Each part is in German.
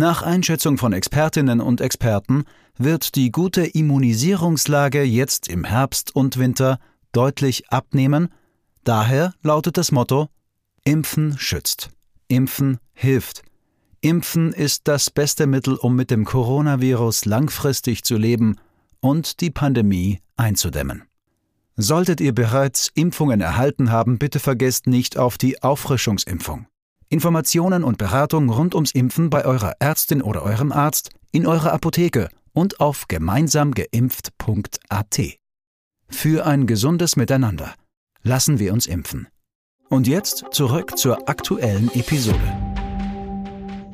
Nach Einschätzung von Expertinnen und Experten wird die gute Immunisierungslage jetzt im Herbst und Winter deutlich abnehmen. Daher lautet das Motto Impfen schützt. Impfen hilft. Impfen ist das beste Mittel, um mit dem Coronavirus langfristig zu leben und die Pandemie einzudämmen. Solltet ihr bereits Impfungen erhalten haben, bitte vergesst nicht auf die Auffrischungsimpfung. Informationen und Beratung rund ums Impfen bei eurer Ärztin oder eurem Arzt, in eurer Apotheke und auf gemeinsamgeimpft.at. Für ein gesundes Miteinander. Lassen wir uns impfen. Und jetzt zurück zur aktuellen Episode.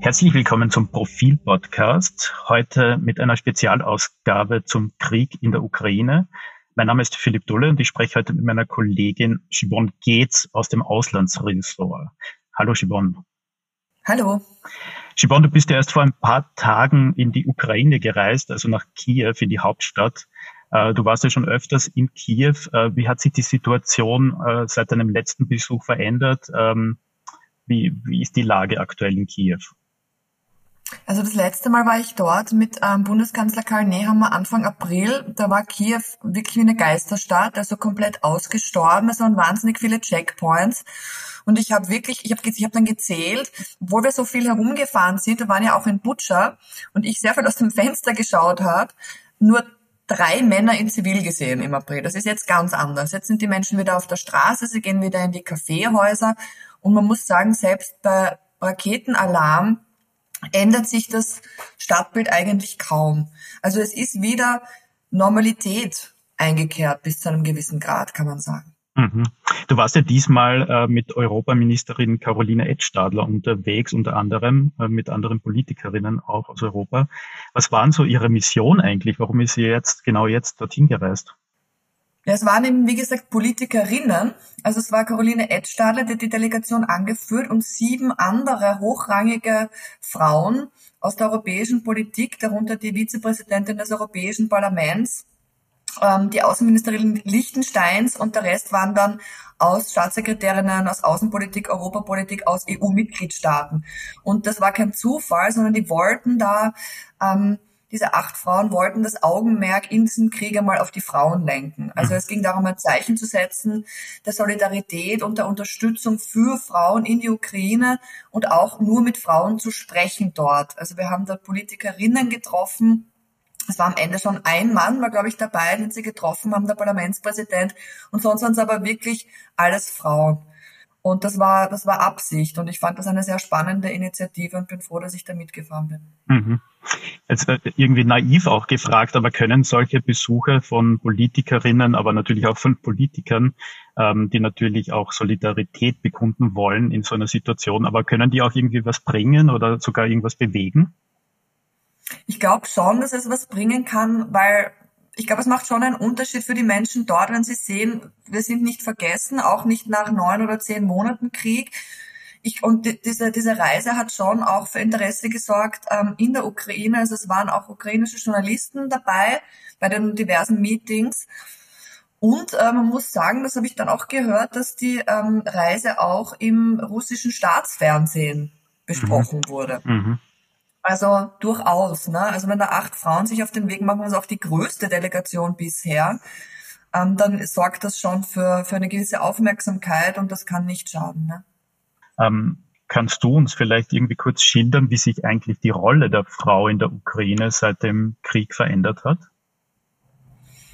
Herzlich willkommen zum Profil-Podcast. Heute mit einer Spezialausgabe zum Krieg in der Ukraine. Mein Name ist Philipp Dulle und ich spreche heute mit meiner Kollegin Shibon Geetz aus dem Auslandsressort. Hallo Shibon. Hallo. Shibon, du bist ja erst vor ein paar Tagen in die Ukraine gereist, also nach Kiew, in die Hauptstadt. Äh, du warst ja schon öfters in Kiew. Äh, wie hat sich die Situation äh, seit deinem letzten Besuch verändert? Ähm, wie, wie ist die Lage aktuell in Kiew? Also das letzte Mal war ich dort mit ähm, Bundeskanzler Karl Nehammer Anfang April. Da war Kiew wirklich wie eine Geisterstadt, also komplett ausgestorben. Es waren wahnsinnig viele Checkpoints. Und ich habe wirklich, ich habe ich hab dann gezählt, wo wir so viel herumgefahren sind, wir waren ja auch in Butcher und ich sehr viel aus dem Fenster geschaut habe, nur drei Männer in Zivil gesehen im April. Das ist jetzt ganz anders. Jetzt sind die Menschen wieder auf der Straße, sie gehen wieder in die Kaffeehäuser und man muss sagen, selbst bei Raketenalarm ändert sich das Stadtbild eigentlich kaum. Also es ist wieder Normalität eingekehrt bis zu einem gewissen Grad, kann man sagen. Mhm. Du warst ja diesmal äh, mit Europaministerin Caroline Edstadler unterwegs, unter anderem äh, mit anderen Politikerinnen auch aus Europa. Was waren so Ihre Mission eigentlich? Warum ist sie jetzt genau jetzt dorthin gereist? Ja, es waren eben, wie gesagt, Politikerinnen. Also es war Caroline Edstadler, die die Delegation angeführt und sieben andere hochrangige Frauen aus der europäischen Politik, darunter die Vizepräsidentin des Europäischen Parlaments, ähm, die Außenministerin Liechtensteins und der Rest waren dann aus Staatssekretärinnen, aus Außenpolitik, Europapolitik, aus EU-Mitgliedstaaten. Und das war kein Zufall, sondern die wollten da, ähm, diese acht Frauen wollten das Augenmerk in diesem Krieg einmal auf die Frauen lenken. Also mhm. es ging darum, ein Zeichen zu setzen der Solidarität und der Unterstützung für Frauen in die Ukraine und auch nur mit Frauen zu sprechen dort. Also wir haben da Politikerinnen getroffen, es war am Ende schon ein Mann, war glaube ich dabei, den sie getroffen haben, der Parlamentspräsident. Und sonst waren es aber wirklich alles Frauen. Und das war, das war Absicht. Und ich fand das eine sehr spannende Initiative und bin froh, dass ich da mitgefahren bin. Mhm. Jetzt irgendwie naiv auch gefragt, aber können solche Besuche von Politikerinnen, aber natürlich auch von Politikern, ähm, die natürlich auch Solidarität bekunden wollen in so einer Situation, aber können die auch irgendwie was bringen oder sogar irgendwas bewegen? Ich glaube schon, dass es was bringen kann, weil ich glaube, es macht schon einen Unterschied für die Menschen dort, wenn sie sehen, wir sind nicht vergessen, auch nicht nach neun oder zehn Monaten Krieg. Ich, und die, diese, diese Reise hat schon auch für Interesse gesorgt ähm, in der Ukraine. Also es waren auch ukrainische Journalisten dabei bei den diversen Meetings. Und äh, man muss sagen, das habe ich dann auch gehört, dass die ähm, Reise auch im russischen Staatsfernsehen besprochen mhm. wurde. Mhm. Also durchaus. Ne? Also wenn da acht Frauen sich auf den Weg machen, also auch die größte Delegation bisher, ähm, dann sorgt das schon für, für eine gewisse Aufmerksamkeit und das kann nicht schaden. Ne? Ähm, kannst du uns vielleicht irgendwie kurz schildern, wie sich eigentlich die Rolle der Frau in der Ukraine seit dem Krieg verändert hat?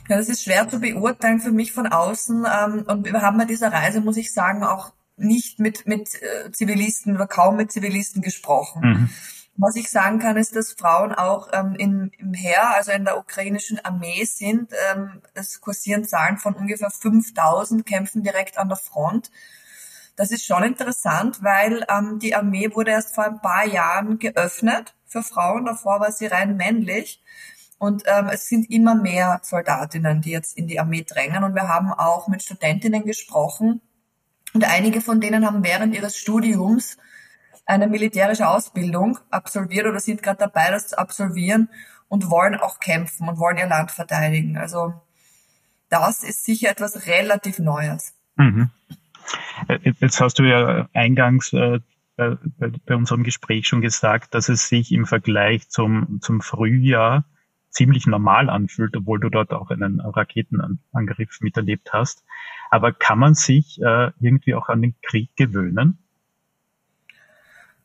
Ja, das ist schwer zu beurteilen für mich von außen. Ähm, und wir haben bei dieser Reise, muss ich sagen, auch nicht mit, mit äh, Zivilisten oder kaum mit Zivilisten gesprochen. Mhm. Was ich sagen kann, ist, dass Frauen auch ähm, in, im Heer, also in der ukrainischen Armee sind. Ähm, es kursieren Zahlen von ungefähr 5000 kämpfen direkt an der Front. Das ist schon interessant, weil ähm, die Armee wurde erst vor ein paar Jahren geöffnet für Frauen. Davor war sie rein männlich. Und ähm, es sind immer mehr Soldatinnen, die jetzt in die Armee drängen. Und wir haben auch mit Studentinnen gesprochen. Und einige von denen haben während ihres Studiums eine militärische Ausbildung absolviert oder sind gerade dabei, das zu absolvieren und wollen auch kämpfen und wollen ihr Land verteidigen. Also das ist sicher etwas relativ Neues. Mhm. Äh, jetzt hast du ja eingangs äh, bei, bei, unserem Gespräch schon gesagt, dass es sich im Vergleich zum, zum Frühjahr ziemlich normal anfühlt, obwohl du dort auch einen Raketenangriff miterlebt hast. Aber kann man sich äh, irgendwie auch an den Krieg gewöhnen?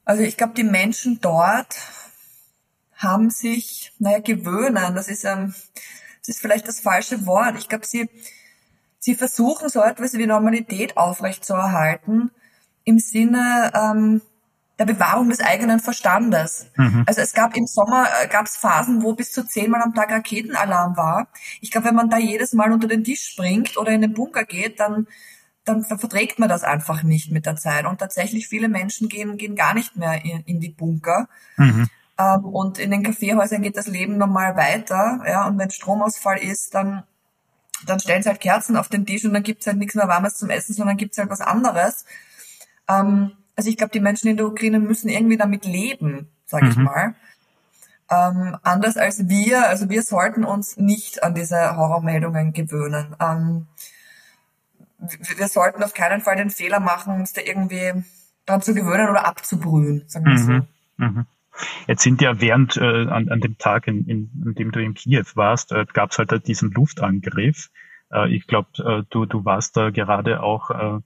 Also ich glaube, die Menschen dort haben sich, naja, gewöhnen, das ist, ähm, das ist vielleicht das falsche Wort. Ich glaube, sie, sie versuchen so etwas wie Normalität aufrechtzuerhalten im Sinne ähm, der Bewahrung des eigenen Verstandes. Mhm. Also es gab im Sommer äh, gab es Phasen, wo bis zu zehnmal am Tag Raketenalarm war. Ich glaube, wenn man da jedes Mal unter den Tisch springt oder in den Bunker geht, dann dann verträgt man das einfach nicht mit der Zeit. Und tatsächlich viele Menschen gehen, gehen gar nicht mehr in, in die Bunker. Mhm. Ähm, und in den Kaffeehäusern geht das Leben normal weiter. Ja, und wenn Stromausfall ist, dann, dann stellen sie halt Kerzen auf den Tisch und dann gibt's halt nichts mehr Warmes zum Essen, sondern gibt's halt was anderes. Ähm, also ich glaube, die Menschen in der Ukraine müssen irgendwie damit leben, sage mhm. ich mal. Ähm, anders als wir, also wir sollten uns nicht an diese Horrormeldungen gewöhnen. Ähm, wir sollten auf keinen Fall den Fehler machen, uns da irgendwie dran zu gewöhnen oder abzubrühen, sagen wir mhm. so. Mhm. Jetzt sind ja während äh, an, an dem Tag, in, in, an dem du in Kiew warst, äh, gab es halt diesen Luftangriff. Äh, ich glaube, äh, du, du warst da gerade auch äh,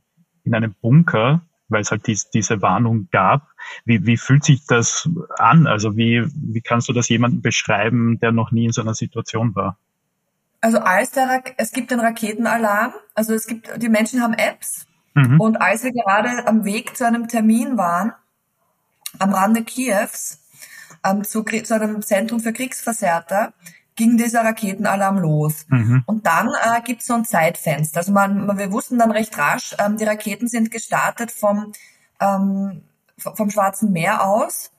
in einem Bunker, weil es halt dies, diese Warnung gab. Wie, wie fühlt sich das an? Also wie, wie kannst du das jemandem beschreiben, der noch nie in so einer Situation war? Also als der, es gibt den Raketenalarm, also es gibt, die Menschen haben Apps mhm. und als wir gerade am Weg zu einem Termin waren, am Rande Kiews, ähm, zu, zu einem Zentrum für Kriegsversehrte, ging dieser Raketenalarm los. Mhm. Und dann äh, gibt es so ein Zeitfenster. Also man, man, wir wussten dann recht rasch, ähm, die Raketen sind gestartet vom, ähm, vom Schwarzen Meer aus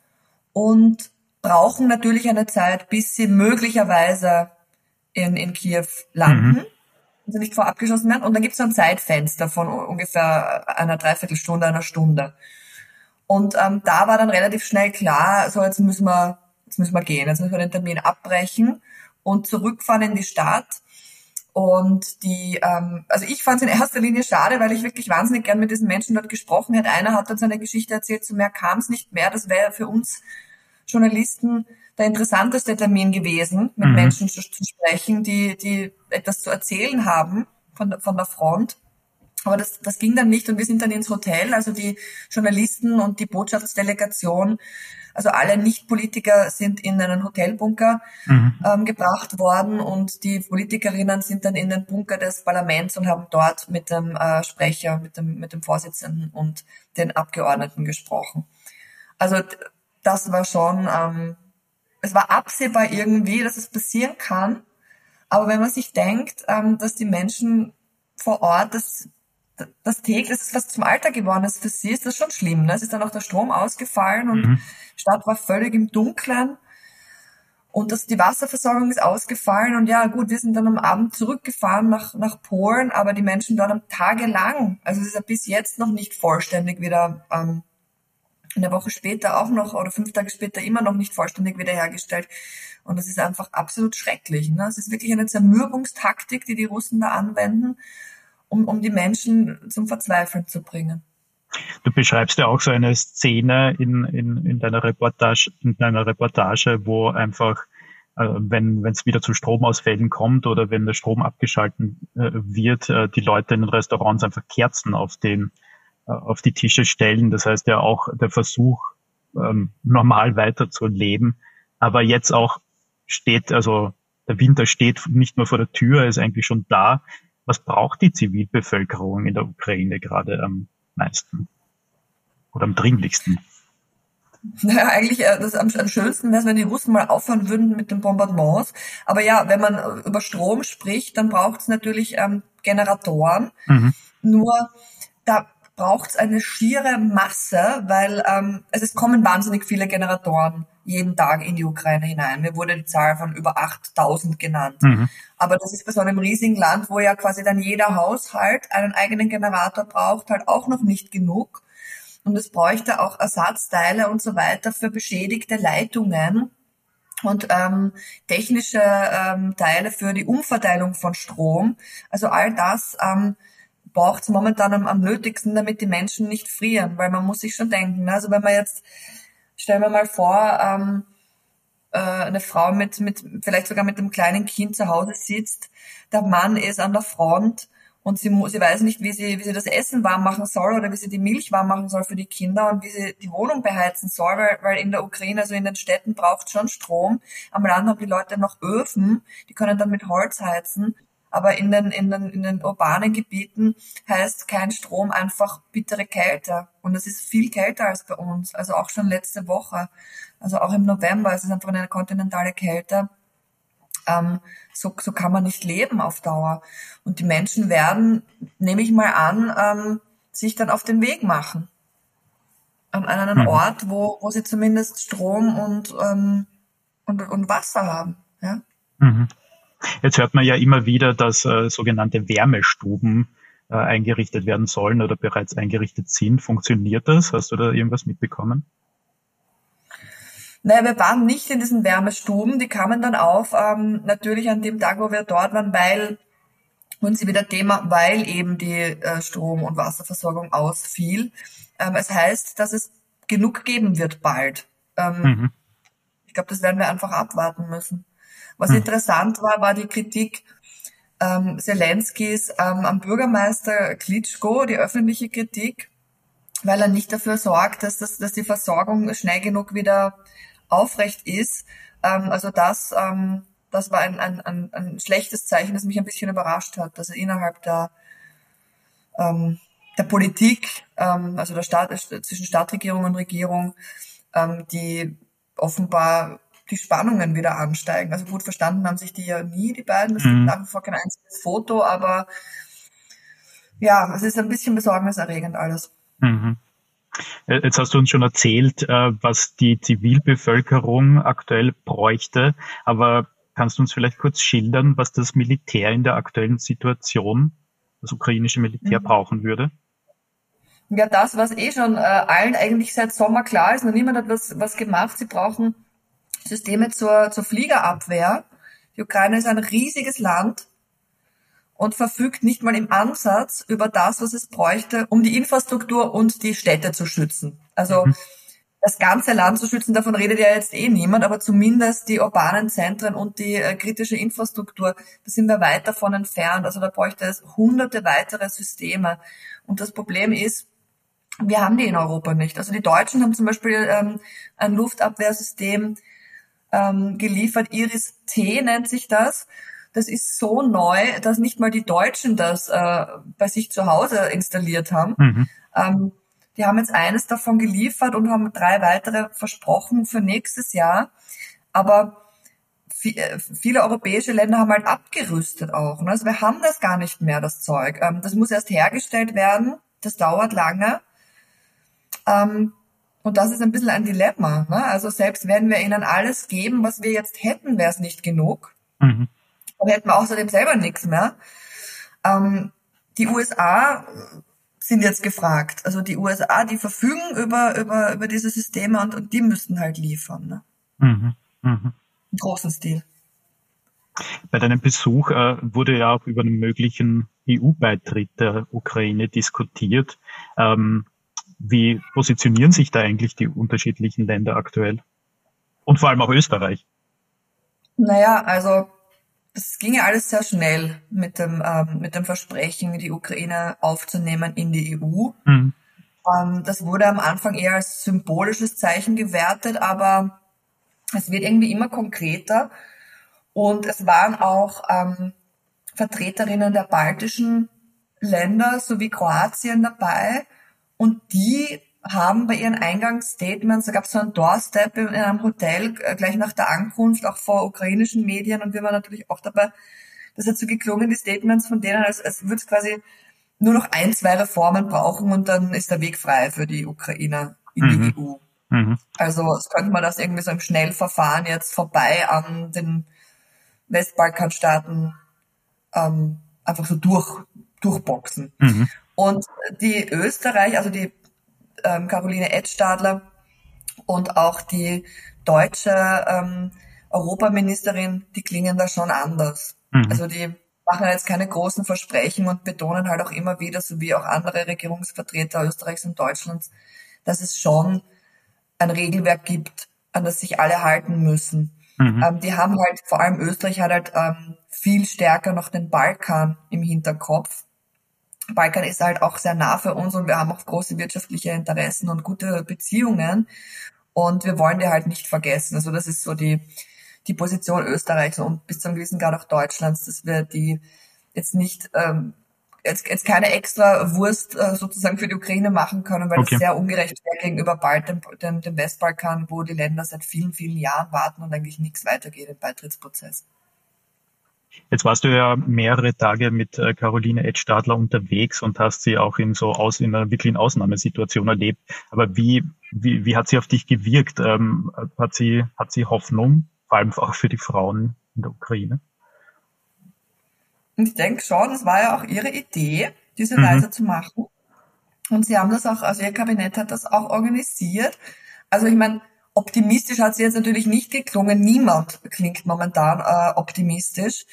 und brauchen natürlich eine Zeit, bis sie möglicherweise in, in Kiew landen. Mhm. Also nicht vorab geschossen werden. Und dann gibt es so ein Zeitfenster von ungefähr einer Dreiviertelstunde, einer Stunde. Und ähm, da war dann relativ schnell klar, so jetzt müssen wir, jetzt müssen wir gehen, jetzt müssen wir den Termin abbrechen und zurückfahren in die Stadt. Und die, ähm, also ich fand es in erster Linie schade, weil ich wirklich wahnsinnig gern mit diesen Menschen dort gesprochen hätte. Einer hat uns eine Geschichte erzählt, zu mehr kam es nicht mehr. Das wäre für uns Journalisten der interessanteste Termin gewesen, mit mhm. Menschen zu, zu, sprechen, die, die etwas zu erzählen haben von, von der Front. Aber das, das ging dann nicht und wir sind dann ins Hotel, also die Journalisten und die Botschaftsdelegation, also alle Nicht-Politiker sind in einen Hotelbunker mhm. ähm, gebracht worden und die Politikerinnen sind dann in den Bunker des Parlaments und haben dort mit dem äh, Sprecher, mit dem, mit dem Vorsitzenden und den Abgeordneten gesprochen. Also das war schon ähm, es war absehbar irgendwie, dass es passieren kann. Aber wenn man sich denkt, ähm, dass die Menschen vor Ort das, das täglich, das ist was zum Alter geworden ist für sie, ist das schon schlimm. Ne? Es ist dann auch der Strom ausgefallen und mhm. die Stadt war völlig im Dunkeln. Und das, die Wasserversorgung ist ausgefallen und ja gut, wir sind dann am Abend zurückgefahren nach, nach Polen, aber die Menschen dort haben tagelang, also es ist ja bis jetzt noch nicht vollständig wieder ähm, eine Woche später auch noch oder fünf Tage später immer noch nicht vollständig wiederhergestellt. Und das ist einfach absolut schrecklich. Ne? Es ist wirklich eine Zermürbungstaktik, die die Russen da anwenden, um, um die Menschen zum Verzweifeln zu bringen. Du beschreibst ja auch so eine Szene in, in, in deiner Reportage, in deiner Reportage, wo einfach, äh, wenn es wieder zu Stromausfällen kommt oder wenn der Strom abgeschalten äh, wird, äh, die Leute in den Restaurants einfach Kerzen auf den auf die Tische stellen. Das heißt ja auch der Versuch, ähm, normal weiterzuleben. Aber jetzt auch steht, also der Winter steht nicht nur vor der Tür, er ist eigentlich schon da. Was braucht die Zivilbevölkerung in der Ukraine gerade am meisten oder am dringlichsten? Naja, eigentlich äh, das am, am schönsten wäre es, wenn die Russen mal aufhören würden mit den Bombardements. Aber ja, wenn man über Strom spricht, dann braucht es natürlich ähm, Generatoren. Mhm. Nur da braucht es eine schiere Masse, weil ähm, also es kommen wahnsinnig viele Generatoren jeden Tag in die Ukraine hinein. Mir wurde die Zahl von über 8000 genannt. Mhm. Aber das ist bei so einem riesigen Land, wo ja quasi dann jeder Haushalt einen eigenen Generator braucht, halt auch noch nicht genug. Und es bräuchte auch Ersatzteile und so weiter für beschädigte Leitungen und ähm, technische ähm, Teile für die Umverteilung von Strom. Also all das ähm, braucht es momentan am, am nötigsten, damit die Menschen nicht frieren, weil man muss sich schon denken. Ne? Also wenn man jetzt, stellen wir mal vor, ähm, äh, eine Frau mit, mit, vielleicht sogar mit einem kleinen Kind zu Hause sitzt, der Mann ist an der Front und sie, sie weiß nicht, wie sie, wie sie das Essen warm machen soll oder wie sie die Milch warm machen soll für die Kinder und wie sie die Wohnung beheizen soll, weil, weil in der Ukraine, also in den Städten braucht schon Strom. Am Land haben die Leute noch Öfen, die können dann mit Holz heizen. Aber in den, in den, in den urbanen Gebieten heißt kein Strom einfach bittere Kälte. Und es ist viel kälter als bei uns. Also auch schon letzte Woche. Also auch im November. Es ist einfach eine kontinentale Kälte. Ähm, so, so kann man nicht leben auf Dauer. Und die Menschen werden, nehme ich mal an, ähm, sich dann auf den Weg machen. An einen mhm. Ort, wo, wo sie zumindest Strom und, ähm, und, und Wasser haben. Ja? Mhm. Jetzt hört man ja immer wieder, dass äh, sogenannte Wärmestuben äh, eingerichtet werden sollen oder bereits eingerichtet sind. Funktioniert das? Hast du da irgendwas mitbekommen? Naja, wir waren nicht in diesen Wärmestuben. Die kamen dann auf, ähm, natürlich an dem Tag, wo wir dort waren, weil und sie wieder Thema, weil eben die äh, Strom- und Wasserversorgung ausfiel. Ähm, es heißt, dass es genug geben wird bald. Ähm, mhm. Ich glaube, das werden wir einfach abwarten müssen. Was hm. interessant war, war die Kritik ähm, Zelenskis ähm, am Bürgermeister Klitschko, die öffentliche Kritik, weil er nicht dafür sorgt, dass, das, dass die Versorgung schnell genug wieder aufrecht ist. Ähm, also das, ähm, das war ein, ein, ein, ein schlechtes Zeichen, das mich ein bisschen überrascht hat, dass er innerhalb der, ähm, der Politik, ähm, also der Staat, zwischen Stadtregierung und Regierung, ähm, die offenbar die Spannungen wieder ansteigen. Also gut verstanden haben sich die ja nie, die beiden. Es mhm. gibt nach wie vor kein einziges Foto, aber ja, es ist ein bisschen besorgniserregend alles. Mhm. Äh, jetzt hast du uns schon erzählt, äh, was die Zivilbevölkerung aktuell bräuchte, aber kannst du uns vielleicht kurz schildern, was das Militär in der aktuellen Situation, das ukrainische Militär, mhm. brauchen würde? Ja, das, was eh schon äh, allen eigentlich seit Sommer klar ist, noch niemand hat was, was gemacht. Sie brauchen Systeme zur, zur Fliegerabwehr. Die Ukraine ist ein riesiges Land und verfügt nicht mal im Ansatz über das, was es bräuchte, um die Infrastruktur und die Städte zu schützen. Also mhm. das ganze Land zu schützen, davon redet ja jetzt eh niemand, aber zumindest die urbanen Zentren und die äh, kritische Infrastruktur, da sind wir weit davon entfernt. Also da bräuchte es hunderte weitere Systeme. Und das Problem ist, wir haben die in Europa nicht. Also die Deutschen haben zum Beispiel ähm, ein Luftabwehrsystem, ähm, geliefert. Iris T nennt sich das. Das ist so neu, dass nicht mal die Deutschen das äh, bei sich zu Hause installiert haben. Mhm. Ähm, die haben jetzt eines davon geliefert und haben drei weitere versprochen für nächstes Jahr. Aber äh, viele europäische Länder haben halt abgerüstet auch. Ne? Also wir haben das gar nicht mehr, das Zeug. Ähm, das muss erst hergestellt werden. Das dauert lange. Ähm, und das ist ein bisschen ein Dilemma. Ne? Also selbst wenn wir ihnen alles geben, was wir jetzt hätten, wäre es nicht genug. Mhm. Dann hätten wir außerdem selber nichts mehr. Ähm, die USA sind jetzt gefragt. Also die USA, die verfügen über, über, über diese Systeme und, und die müssten halt liefern. Ne? Mhm. Mhm. Im großen Stil. Bei deinem Besuch äh, wurde ja auch über einen möglichen EU-Beitritt der Ukraine diskutiert. Ähm, wie positionieren sich da eigentlich die unterschiedlichen Länder aktuell? Und vor allem auch Österreich? Naja, also es ging ja alles sehr schnell mit dem, ähm, mit dem Versprechen, die Ukraine aufzunehmen in die EU. Mhm. Ähm, das wurde am Anfang eher als symbolisches Zeichen gewertet, aber es wird irgendwie immer konkreter. Und es waren auch ähm, Vertreterinnen der baltischen Länder sowie Kroatien dabei, und die haben bei ihren Eingangsstatements, da gab es so ein Doorstep in einem Hotel äh, gleich nach der Ankunft, auch vor ukrainischen Medien und wir waren natürlich auch dabei. Das hat so geklungen, die Statements von denen, als, als würde es quasi nur noch ein, zwei Reformen brauchen und dann ist der Weg frei für die Ukrainer in mhm. die EU. Mhm. Also es könnte man das irgendwie so im Schnellverfahren jetzt vorbei an den Westbalkanstaaten ähm, einfach so durch, durchboxen. Mhm. Und die Österreich, also die ähm, Caroline Edstadler und auch die deutsche ähm, Europaministerin, die klingen da schon anders. Mhm. Also die machen jetzt keine großen Versprechen und betonen halt auch immer wieder, so wie auch andere Regierungsvertreter Österreichs und Deutschlands, dass es schon ein Regelwerk gibt, an das sich alle halten müssen. Mhm. Ähm, die haben halt, vor allem Österreich hat halt ähm, viel stärker noch den Balkan im Hinterkopf. Balkan ist halt auch sehr nah für uns und wir haben auch große wirtschaftliche Interessen und gute Beziehungen. Und wir wollen die halt nicht vergessen. Also das ist so die, die Position Österreichs und bis zum gewissen Grad auch Deutschlands, dass wir die jetzt nicht ähm, jetzt, jetzt keine extra Wurst äh, sozusagen für die Ukraine machen können, weil okay. das sehr ungerecht wäre gegenüber bald dem, dem, dem Westbalkan, wo die Länder seit vielen, vielen Jahren warten und eigentlich nichts weitergeht im Beitrittsprozess. Jetzt warst du ja mehrere Tage mit äh, Caroline Edstadler unterwegs und hast sie auch in so aus, in einer wirklichen Ausnahmesituation erlebt. Aber wie, wie, wie hat sie auf dich gewirkt? Ähm, hat sie, hat sie Hoffnung, vor allem auch für die Frauen in der Ukraine? Und ich denke schon, es war ja auch ihre Idee, diese mhm. Reise zu machen. Und sie haben das auch, also ihr Kabinett hat das auch organisiert. Also ich meine, optimistisch hat sie jetzt natürlich nicht geklungen. Niemand klingt momentan äh, optimistisch.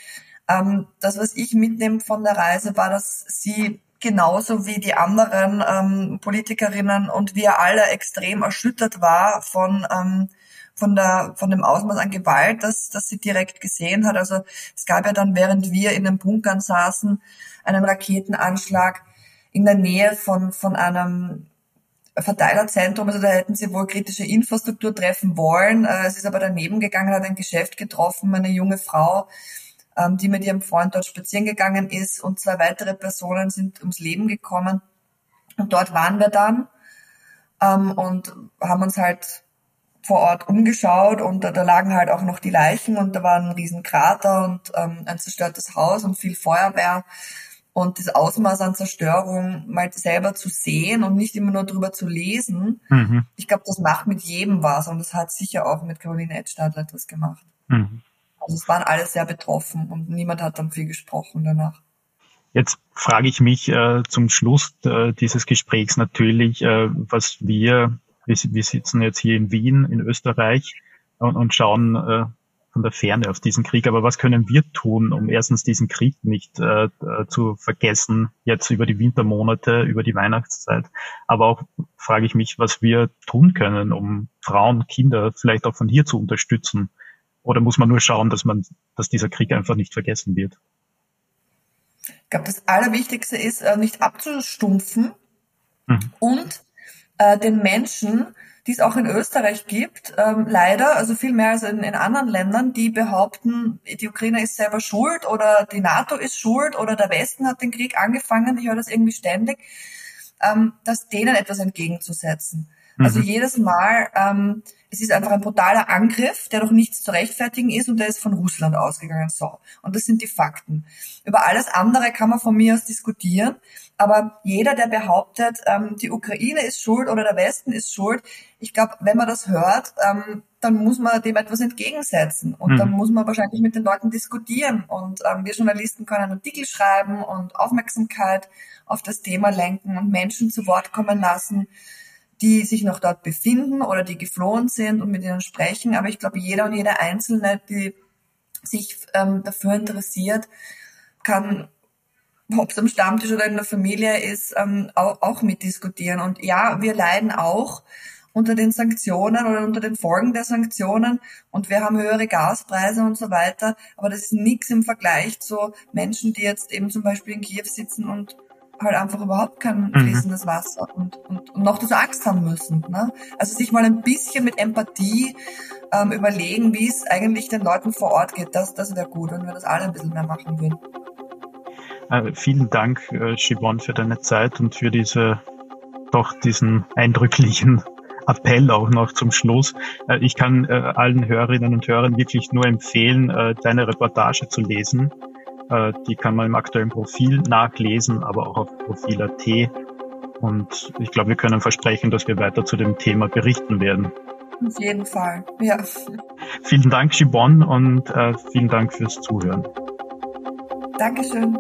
Ähm, das, was ich mitnehme von der Reise, war, dass sie genauso wie die anderen ähm, Politikerinnen und wir alle extrem erschüttert war von ähm, von der von dem Ausmaß an Gewalt, das das sie direkt gesehen hat. Also es gab ja dann, während wir in den Bunkern saßen, einen Raketenanschlag in der Nähe von von einem Verteilerzentrum, also da hätten sie wohl kritische Infrastruktur treffen wollen. Äh, es ist aber daneben gegangen, hat ein Geschäft getroffen, eine junge Frau, ähm, die mit ihrem Freund dort spazieren gegangen ist und zwei weitere Personen sind ums Leben gekommen. Und dort waren wir dann ähm, und haben uns halt vor Ort umgeschaut und da, lagen halt auch noch die Leichen und da war ein riesen Krater und ähm, ein zerstörtes Haus und viel Feuerwehr und das Ausmaß an Zerstörung mal selber zu sehen und nicht immer nur drüber zu lesen. Mhm. Ich glaube, das macht mit jedem was und das hat sicher auch mit Caroline Edstadler etwas gemacht. Mhm. Also es waren alle sehr betroffen und niemand hat dann viel gesprochen danach. Jetzt frage ich mich äh, zum Schluss äh, dieses Gesprächs natürlich, äh, was wir wir, wir sitzen jetzt hier in Wien, in Österreich und, und schauen äh, von der Ferne auf diesen Krieg. Aber was können wir tun, um erstens diesen Krieg nicht äh, äh, zu vergessen, jetzt über die Wintermonate, über die Weihnachtszeit? Aber auch frage ich mich, was wir tun können, um Frauen, Kinder vielleicht auch von hier zu unterstützen. Oder muss man nur schauen, dass man, dass dieser Krieg einfach nicht vergessen wird? Ich glaube, das Allerwichtigste ist, äh, nicht abzustumpfen mhm. und äh, den Menschen, die es auch in Österreich gibt, ähm, leider, also viel mehr als in, in anderen Ländern, die behaupten, die Ukraine ist selber schuld oder die NATO ist schuld oder der Westen hat den Krieg angefangen, ich höre das irgendwie ständig, ähm, dass denen etwas entgegenzusetzen. Also mhm. jedes Mal, ähm, es ist einfach ein brutaler Angriff, der doch nichts zu rechtfertigen ist und der ist von Russland ausgegangen. So. Und das sind die Fakten. Über alles andere kann man von mir aus diskutieren. Aber jeder, der behauptet, ähm, die Ukraine ist schuld oder der Westen ist schuld, ich glaube, wenn man das hört, ähm, dann muss man dem etwas entgegensetzen. Und mhm. dann muss man wahrscheinlich mit den Leuten diskutieren. Und ähm, wir Journalisten können Artikel schreiben und Aufmerksamkeit auf das Thema lenken und Menschen zu Wort kommen lassen, die sich noch dort befinden oder die geflohen sind und mit ihnen sprechen. Aber ich glaube, jeder und jede Einzelne, die sich ähm, dafür interessiert, kann ob es am Stammtisch oder in der Familie ist, ähm, auch, auch mitdiskutieren. Und ja, wir leiden auch unter den Sanktionen oder unter den Folgen der Sanktionen und wir haben höhere Gaspreise und so weiter. Aber das ist nichts im Vergleich zu Menschen, die jetzt eben zum Beispiel in Kiew sitzen und halt einfach überhaupt kein mhm. fließendes Wasser und, und, und noch dazu Angst haben müssen. Ne? Also sich mal ein bisschen mit Empathie ähm, überlegen, wie es eigentlich den Leuten vor Ort geht. Das, das wäre gut, wenn wir das alle ein bisschen mehr machen würden. Äh, vielen Dank, äh, Shibon, für deine Zeit und für diese doch diesen eindrücklichen Appell auch noch zum Schluss. Äh, ich kann äh, allen Hörerinnen und Hörern wirklich nur empfehlen, äh, deine Reportage zu lesen. Äh, die kann man im aktuellen Profil nachlesen, aber auch auf Profil.at. Und ich glaube, wir können versprechen, dass wir weiter zu dem Thema berichten werden. Auf jeden Fall, ja. Vielen Dank, Gibon, und äh, vielen Dank fürs Zuhören. Dankeschön.